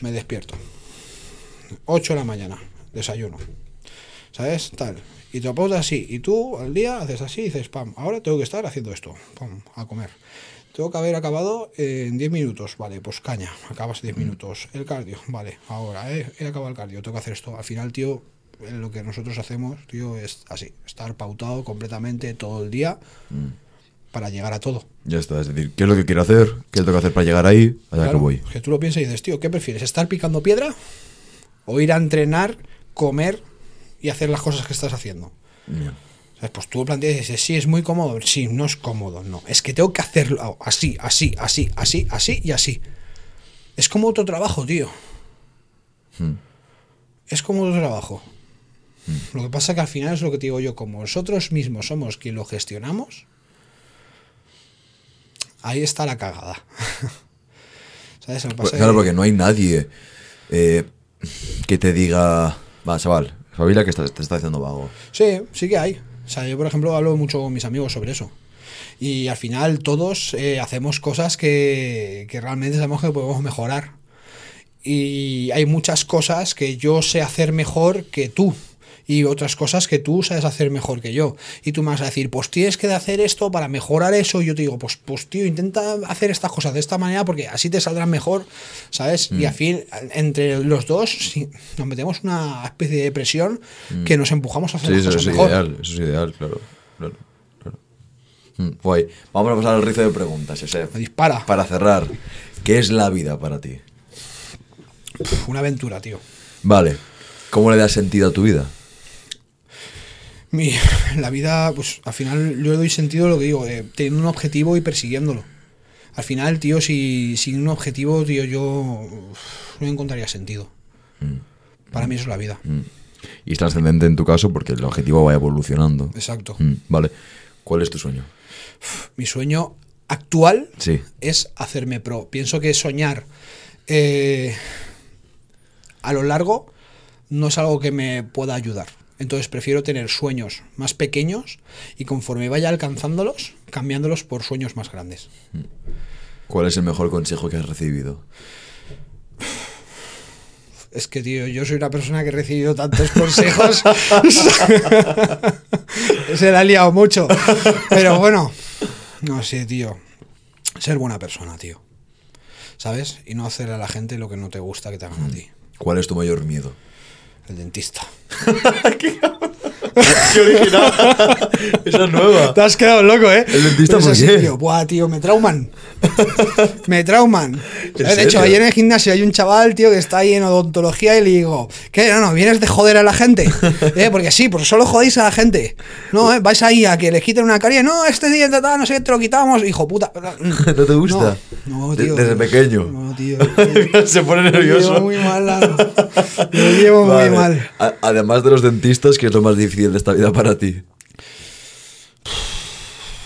Me despierto. 8 de la mañana. Desayuno. ¿Sabes? Tal. Y te apuntas así. Y tú al día haces así y dices, pam, ahora tengo que estar haciendo esto. Pam, a comer. Tengo que haber acabado en 10 minutos. Vale, pues caña. Acabas 10 minutos. El cardio. Vale, ahora eh, he acabado el cardio. Tengo que hacer esto. Al final, tío, eh, lo que nosotros hacemos, tío, es así. Estar pautado completamente todo el día para llegar a todo. Ya está, es decir, ¿qué es lo que quiero hacer? ¿Qué tengo que hacer para llegar ahí? Allá Claro, que voy. Que tú lo piensas y dices, tío, ¿qué prefieres? ¿Estar picando piedra? ¿O ir a entrenar, comer y hacer las cosas que estás haciendo? Ya. ¿Sabes? Pues tú lo planteas y dices, sí, es muy cómodo. Sí, no es cómodo, no. Es que tengo que hacerlo así, así, así, así, así y así. Es como otro trabajo, tío. Hmm. Es como otro trabajo. Lo que pasa que al final es lo que te digo yo, como nosotros mismos somos quien lo gestionamos, ahí está la cagada. ¿Sabes? Lo que Pues, pasa claro, que- porque no hay nadie eh, que te diga, va, chaval, familia que estás- te está haciendo vago. Sí, sí que hay. O sea, yo, por ejemplo, hablo mucho con mis amigos sobre eso. Y al final todos eh, hacemos cosas que, que realmente sabemos que podemos mejorar. Y hay muchas cosas que yo sé hacer mejor que tú. Y otras cosas que tú sabes hacer mejor que yo. Y tú me vas a decir, pues tienes que hacer esto para mejorar eso. Y yo te digo, pues, pues tío, intenta hacer estas cosas de esta manera porque así te saldrán mejor, ¿sabes? Y al fin, entre los dos, nos metemos una especie de presión que nos empujamos a hacer Sí, las eso cosas es mejor. ideal, eso es ideal, claro. claro, claro. Mm, guay. Vamos a pasar al rizo de preguntas, Josep. Dispara. Para cerrar, ¿qué es la vida para ti? Una aventura, tío. Vale, ¿cómo le das sentido a tu vida? Mi, la vida, pues al final yo doy sentido a lo que digo, eh, teniendo un objetivo y persiguiéndolo. Al final, tío, si sin un objetivo, tío, yo uf, no encontraría sentido. Para mí eso es la vida. Mm. Y es trascendente en tu caso porque el objetivo va evolucionando. Exacto. Mm, Vale, ¿cuál es tu sueño? Mi sueño actual Sí. es hacerme pro. Pienso que soñar eh, a lo largo no es algo que me pueda ayudar. Entonces prefiero tener sueños más pequeños y conforme vaya alcanzándolos, cambiándolos por sueños más grandes. ¿Cuál es el mejor consejo que has recibido? Es que, tío, yo soy una persona que he recibido tantos consejos. Se la ha liado mucho. Pero bueno, no sé, tío. Ser buena persona, tío. ¿Sabes? Y no hacer a la gente lo que no te gusta que te hagan a ti. ¿Cuál es tu mayor miedo? El dentista. ¡Qué original! Esa es nueva. Te has quedado loco, ¿eh? ¿El dentista por así, qué? tío. Buah, tío, me trauman. me trauman. ¿Sabes? De hecho, serio? ayer en el gimnasio hay un chaval, tío, que está ahí en odontología y le digo, ¿qué? No, no, vienes de joder a la gente. ¿Eh? Porque sí, porque solo jodéis a la gente. No, ¿eh? vais ahí a que les quiten una carie. No, este día no sé qué, te lo quitamos. Hijo puta. ¿No te gusta? No, no, tío. desde pequeño. No, tío. Se pone Lo llevo muy mal. Lo llevo Vale. muy mal. Además de los dentistas, ¿qué es lo más difícil de esta vida para ti?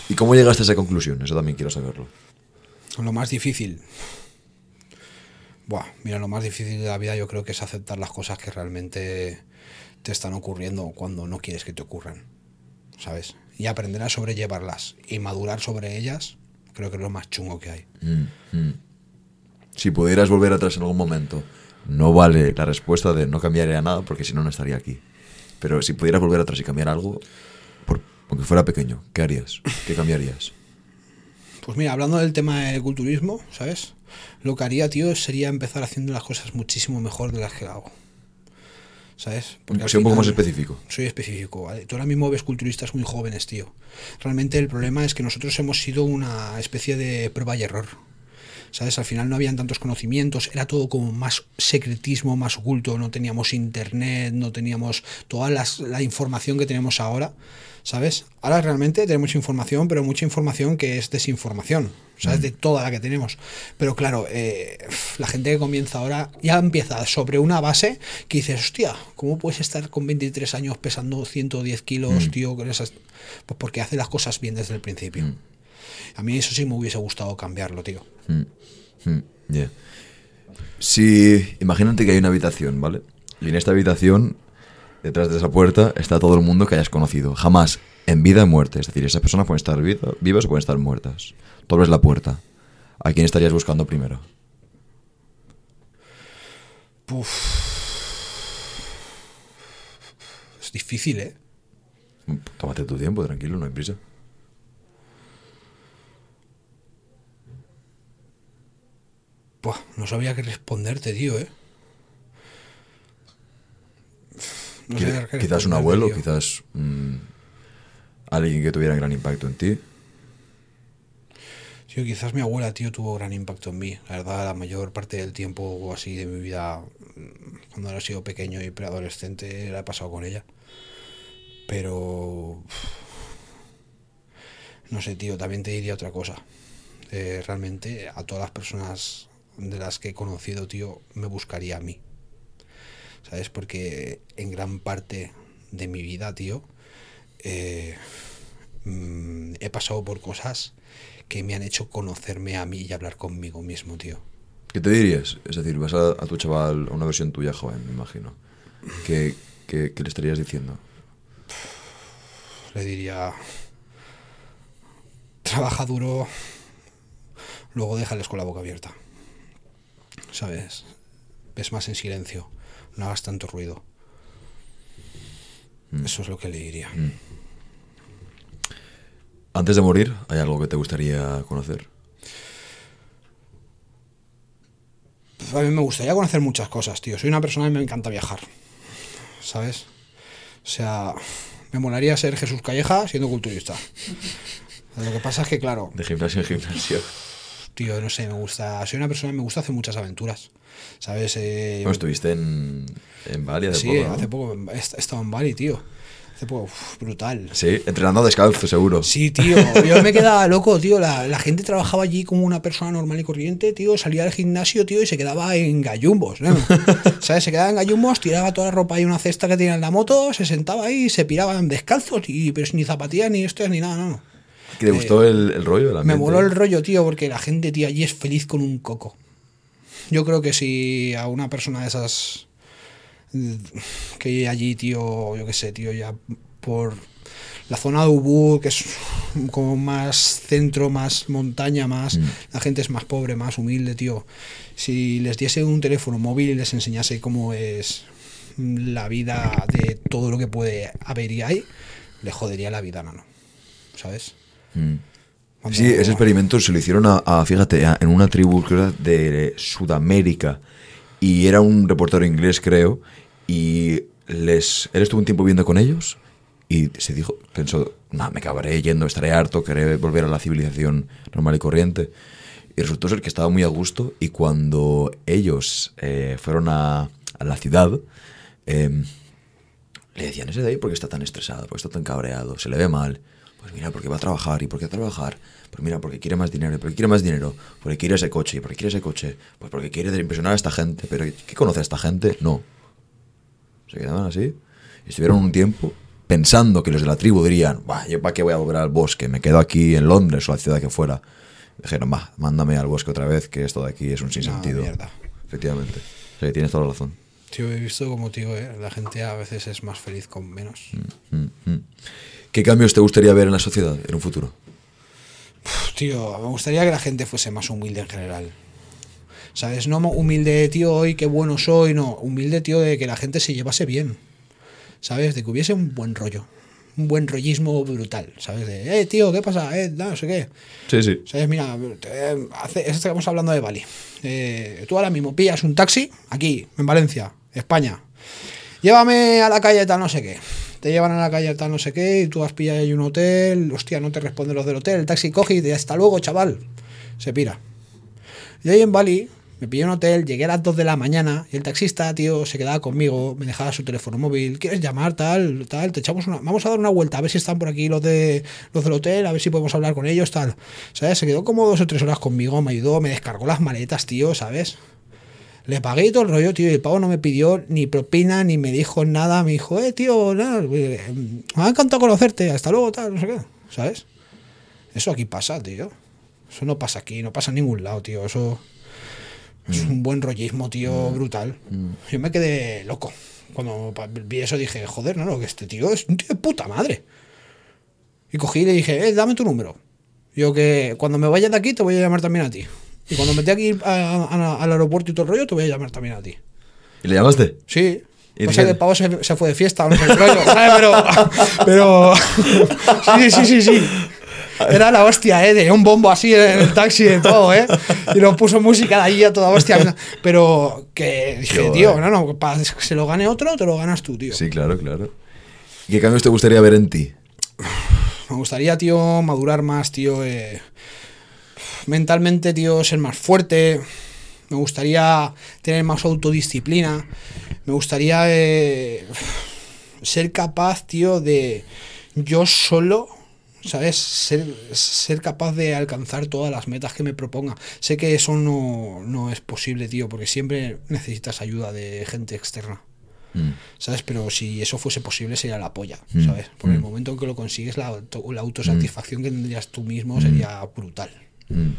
¿Y cómo llegaste a esa conclusión? Eso también quiero saberlo. Lo más difícil. Buah, mira, lo más difícil de la vida yo creo que es aceptar las cosas que realmente te están ocurriendo cuando no quieres que te ocurran. ¿Sabes? Y aprender a sobrellevarlas y madurar sobre ellas, creo que es lo más chungo que hay. Mm, mm. Si pudieras volver atrás en algún momento, no vale la respuesta de no cambiaría nada porque si no, no estaría aquí. Pero si pudieras volver atrás y cambiar algo, por, aunque fuera pequeño, ¿qué harías? ¿Qué cambiarías? Pues mira, hablando del tema del culturismo, ¿sabes? Lo que haría, tío, sería empezar haciendo las cosas muchísimo mejor de las que hago. ¿Sabes? Porque al sea un poco más específico. Soy específico, ¿vale? Tú ahora mismo ves culturistas muy jóvenes, tío. Realmente el problema es que nosotros hemos sido una especie de prueba y error. ¿Sabes? Al final no habían tantos conocimientos, era todo como más secretismo, más oculto, no teníamos internet, no teníamos toda las- la información que tenemos ahora, ¿sabes? Ahora realmente tenemos información, pero mucha información que es desinformación, ¿sabes? De toda la que tenemos. Pero claro, eh, la gente que comienza ahora ya empieza sobre una base que dices, hostia, ¿cómo puedes estar con 23 años pesando 110 kilos, tío? Con esas... Pues porque hace las cosas bien desde el principio. A mí eso sí me hubiese gustado cambiarlo, tío. Mm, mm, ya. Si, imagínate que hay una habitación, ¿vale? Y en esta habitación, detrás de esa puerta, está todo el mundo que hayas conocido. Jamás, en vida o muerte. Es decir, esas personas pueden estar vivas o pueden estar muertas. Tú abres la puerta. ¿A quién estarías buscando primero? Es difícil, ¿eh? Tómate tu tiempo, tranquilo, no hay prisa. Buah, no sabía qué responderte, tío, ¿eh? No quizás un abuelo, tío. quizás mm, alguien que tuviera gran impacto en ti. Tío, quizás mi abuela, tío, tuvo gran impacto en mí. La verdad, la mayor parte del tiempo o así de mi vida, mm, cuando era sido pequeño y preadolescente, la he pasado con ella. Pero... No sé, tío, también te diría otra cosa. Eh, realmente a todas las personas de las que he conocido, tío, me buscaría a mí. ¿Sabes? Porque en gran parte de mi vida, tío, eh, mm, he pasado por cosas que me han hecho conocerme a mí y hablar conmigo mismo, tío. ¿Qué te dirías? Es decir, vas a, a tu chaval, a una versión tuya joven, me imagino. ¿Qué, qué- qué le estarías diciendo? Le diría, trabaja duro, luego déjales con la boca abierta. ¿Sabes? Ves más en silencio, no hagas tanto ruido. Eso es lo que le diría. Antes de morir, ¿hay algo que te gustaría conocer? A mí me gustaría conocer muchas cosas, tío. Soy una persona que me encanta viajar. ¿Sabes? O sea, me molaría ser Jesús Calleja siendo culturista. Lo que pasa es que, claro, De gimnasio en gimnasio. Tío, no sé, me gusta. Soy una persona que me gusta hacer muchas aventuras. ¿Sabes? Eh, Bueno, estuviste en, en Bali hace sí, poco, ¿no? hace poco he estado en Bali, tío. Hace poco, uf, brutal. Sí, entrenando descalzo, seguro. Sí, tío, yo me quedaba loco, tío. La, la gente trabajaba allí como una persona normal y corriente, tío. Salía del gimnasio, tío, y se quedaba en gallumbos, ¿no? ¿Sabes? Se quedaba en gallumbos, tiraba toda la ropa y una cesta que tenía en la moto, se sentaba ahí y se piraban descalzos, y, pero sin zapatillas, ni esto, ni nada, no. ¿Que ¿Te gustó el, el rollo? El Me moló el rollo, tío, porque la gente, tío, allí es feliz con un coco. Yo creo que si a una persona de esas mm, que allí, tío, yo qué sé, tío, ya por la zona de Ubud, que es como más centro, más montaña, más la gente es más pobre, más humilde, tío. Si les diese un teléfono móvil y les enseñase cómo es la vida de todo lo que puede haber y hay, le jodería la vida, no, no. ¿Sabes? Sí, ese experimento se lo hicieron a, a, fíjate, en una tribu de Sudamérica. Y era un reportero inglés, creo. Y les, él estuvo un tiempo viviendo con ellos. Y se dijo, pensó, no, me acabaré yendo, estaré harto, querré volver a la civilización normal y corriente. Y resultó ser que estaba muy a gusto. Y cuando ellos eh, fueron a, a la ciudad, em, le decían, ese de ahí porque está tan estresado, porque está tan cabreado, se le ve mal. Pues mira, porque va a trabajar, y porque a trabajar. Pues mira, porque quiere más dinero, y porque quiere más dinero, porque quiere ese coche, y porque quiere ese coche, pues porque quiere impresionar a esta gente. Pero ¿qué conoce a esta gente? No. Se quedaban así. Y estuvieron un tiempo pensando que los de la tribu dirían, "Buah, ¿yo para qué voy a volver al bosque? Me quedo aquí en Londres o la ciudad que fuera. Dijeron, va, mándame al bosque otra vez, que esto de aquí es un sinsentido. mierda. Efectivamente. Sí, tienes toda la razón. Tío, he visto como, tío, eh, la gente a veces es más feliz con menos. Mm, mm. ¿Qué cambios te gustaría ver en la sociedad en un futuro? Tío, me gustaría que la gente fuese más humilde en general. ¿Sabes? No humilde, tío, hoy qué bueno soy, no. Humilde, tío, de que la gente se llevase bien. ¿Sabes? De que hubiese un buen rollo. Un buen rollismo brutal, ¿sabes? De, eh, tío, ¿qué pasa? Eh, no, sé qué. Sí, sí. ¿Sabes? Mira, hace, estamos hablando de Bali. Eh, tú ahora mismo pillas un taxi aquí, en Valencia, España. Llévame a la calle tal no sé qué. Te llevan a la calle tal no sé qué y tú vas pillado ahí un hotel. Hostia, no te responden los del hotel. El taxi coge y dice hasta luego, chaval. Se pira. Y ahí en Bali me pillé un hotel, llegué a las 2 de la mañana y el taxista, tío, se quedaba conmigo, me dejaba su teléfono móvil. ¿Quieres llamar? Tal, tal, te echamos una. Vamos a dar una vuelta, a ver si están por aquí los de los del hotel, a ver si podemos hablar con ellos, tal. ¿Sabes? Se quedó como dos o tres horas conmigo, me ayudó, me descargó las maletas, tío, ¿sabes? Le pagué todo el rollo, tío, y el pavo no me pidió ni propina, ni me dijo nada. Me dijo, eh, tío, nada, eh, me ha encantado conocerte, hasta luego, tal, no sé qué, ¿sabes? Eso aquí pasa, tío. Eso no pasa aquí, no pasa en ningún lado, tío. Eso es un buen rollismo, tío, brutal. Yo me quedé loco. Cuando vi eso dije, joder, no, no, que este tío es un tío de puta madre. Y cogí y le dije, eh, dame tu número. Yo que cuando me vayas de aquí te voy a llamar también a ti. Y cuando me tenga que ir a- a- al aeropuerto y todo el rollo, te voy a llamar también a ti. ¿Y le llamaste? Sí. ¿Y Pasa qué? que el pavo se, se fue de fiesta, no sé qué rollo, ¿sabes? Pero, pero sí, sí, sí, sí. Era la hostia, ¿eh? De un bombo así en el taxi y todo, ¿eh? Y nos puso música de allí a toda hostia. Pero que dije, tío, no, no, para que se lo gane otro, te lo ganas tú, tío. Sí, claro, claro. ¿Y qué cambios te gustaría ver en ti? Me gustaría, tío, madurar más, tío. eh, mentalmente, tío, ser más fuerte. Me gustaría tener más autodisciplina. Me gustaría eh, ser capaz, tío, de yo solo, ¿sabes? Ser, ser capaz de alcanzar todas las metas que me proponga. Sé que eso no, no es posible, tío, porque siempre necesitas ayuda de gente externa. Mm. ¿Sabes? Pero si eso fuese posible sería la polla, Mm. ¿sabes? Por el Mm. momento en que lo consigues, la, auto- la autosatisfacción que tendrías tú mismo sería brutal. Mm.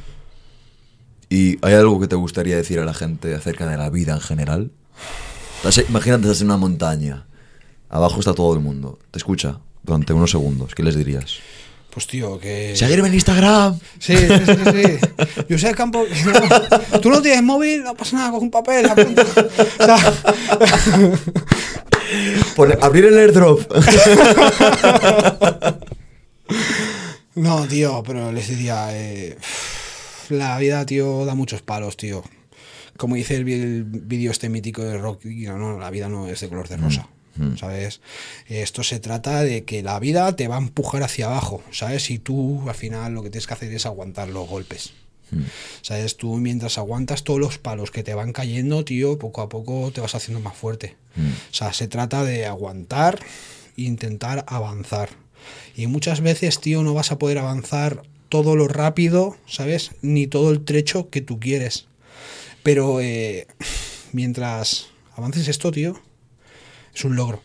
¿Y hay algo que te gustaría decir a la gente acerca de la vida en general? Imagínate, estás en una montaña. Abajo está todo el mundo. Te escucha durante unos segundos. ¿Qué les dirías? Pues tío, que... Seguirme en Instagram. Sí, sí, sí, sí. Yo sé el campo... no, tú no tienes móvil, no pasa nada, coge un papel, apunta. O sea, abrir el airdrop. no, tío, pero les diría... eh, la vida, tío, da muchos palos, tío. Como dice el, el vídeo este mítico de Rocky, no, no, la vida no es de color de rosa. ¿Sabes? Esto se trata de que la vida te va a empujar hacia abajo, ¿sabes? Y tú al final lo que tienes que hacer es aguantar los golpes. ¿Sabes? Tú mientras aguantas todos los palos que te van cayendo, tío, poco a poco te vas haciendo más fuerte. O sea, se trata de aguantar e intentar avanzar. Y muchas veces, tío, no vas a poder avanzar todo lo rápido, ¿sabes? Ni todo el trecho que tú quieres. Pero eh, mientras avances esto, tío, es un logro.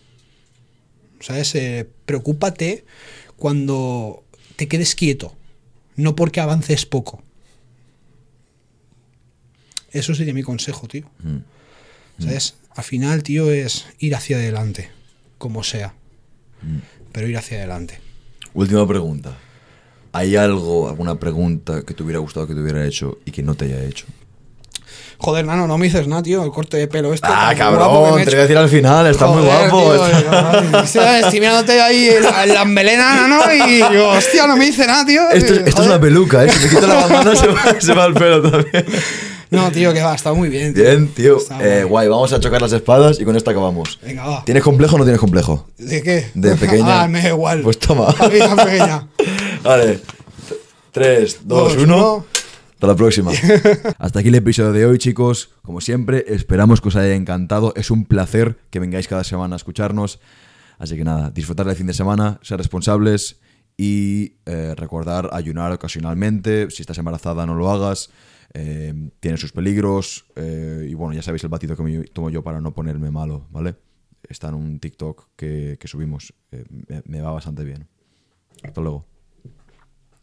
¿Sabes? Eh, preocúpate cuando te quedes quieto, no porque avances poco. Eso sería mi consejo, tío. ¿Sabes? Al final, tío, es ir hacia adelante, como sea. Pero ir hacia adelante. Última pregunta. ¿Hay algo, alguna pregunta que te hubiera gustado que te hubiera hecho y que no te haya hecho? Joder, nano, no me dices nada, tío. El corte de pelo este. Ah, me cabrón, te voy a decir al final, está muy Joder, guapo. tío, está- Estoy mirándote ahí en la, en la melena, ¿no? Y digo, hostia, no me dice nada, tío. Esto, es- esto es una peluca, ¿eh? Si te quito la bandana se va, se va el pelo también. No, tío, que va, está muy bien. tío. Bien, tío. Eh, guay. vamos a chocar las espadas y con esto acabamos. Venga, va. ¿Tienes complejo o no tienes complejo? ¿De qué? De pequeña. Ah, me da igual. Pues toma. Vida pequeña. Vale. 3, 2, Dos, 1. uno. Hasta la próxima. Hasta aquí el episodio de hoy, chicos. Como siempre, esperamos que os haya encantado. Es un placer que vengáis cada semana a escucharnos. Así que nada, disfrutar del fin de semana, ser responsables y eh, recordar ayunar ocasionalmente. Si estás embarazada, no lo hagas. Eh, tiene sus peligros. eh, y bueno, ya sabéis el batido que me tomo yo para no ponerme malo, ¿vale? Está en un TikTok que, que subimos. Eh, me- me va bastante bien. Hasta luego.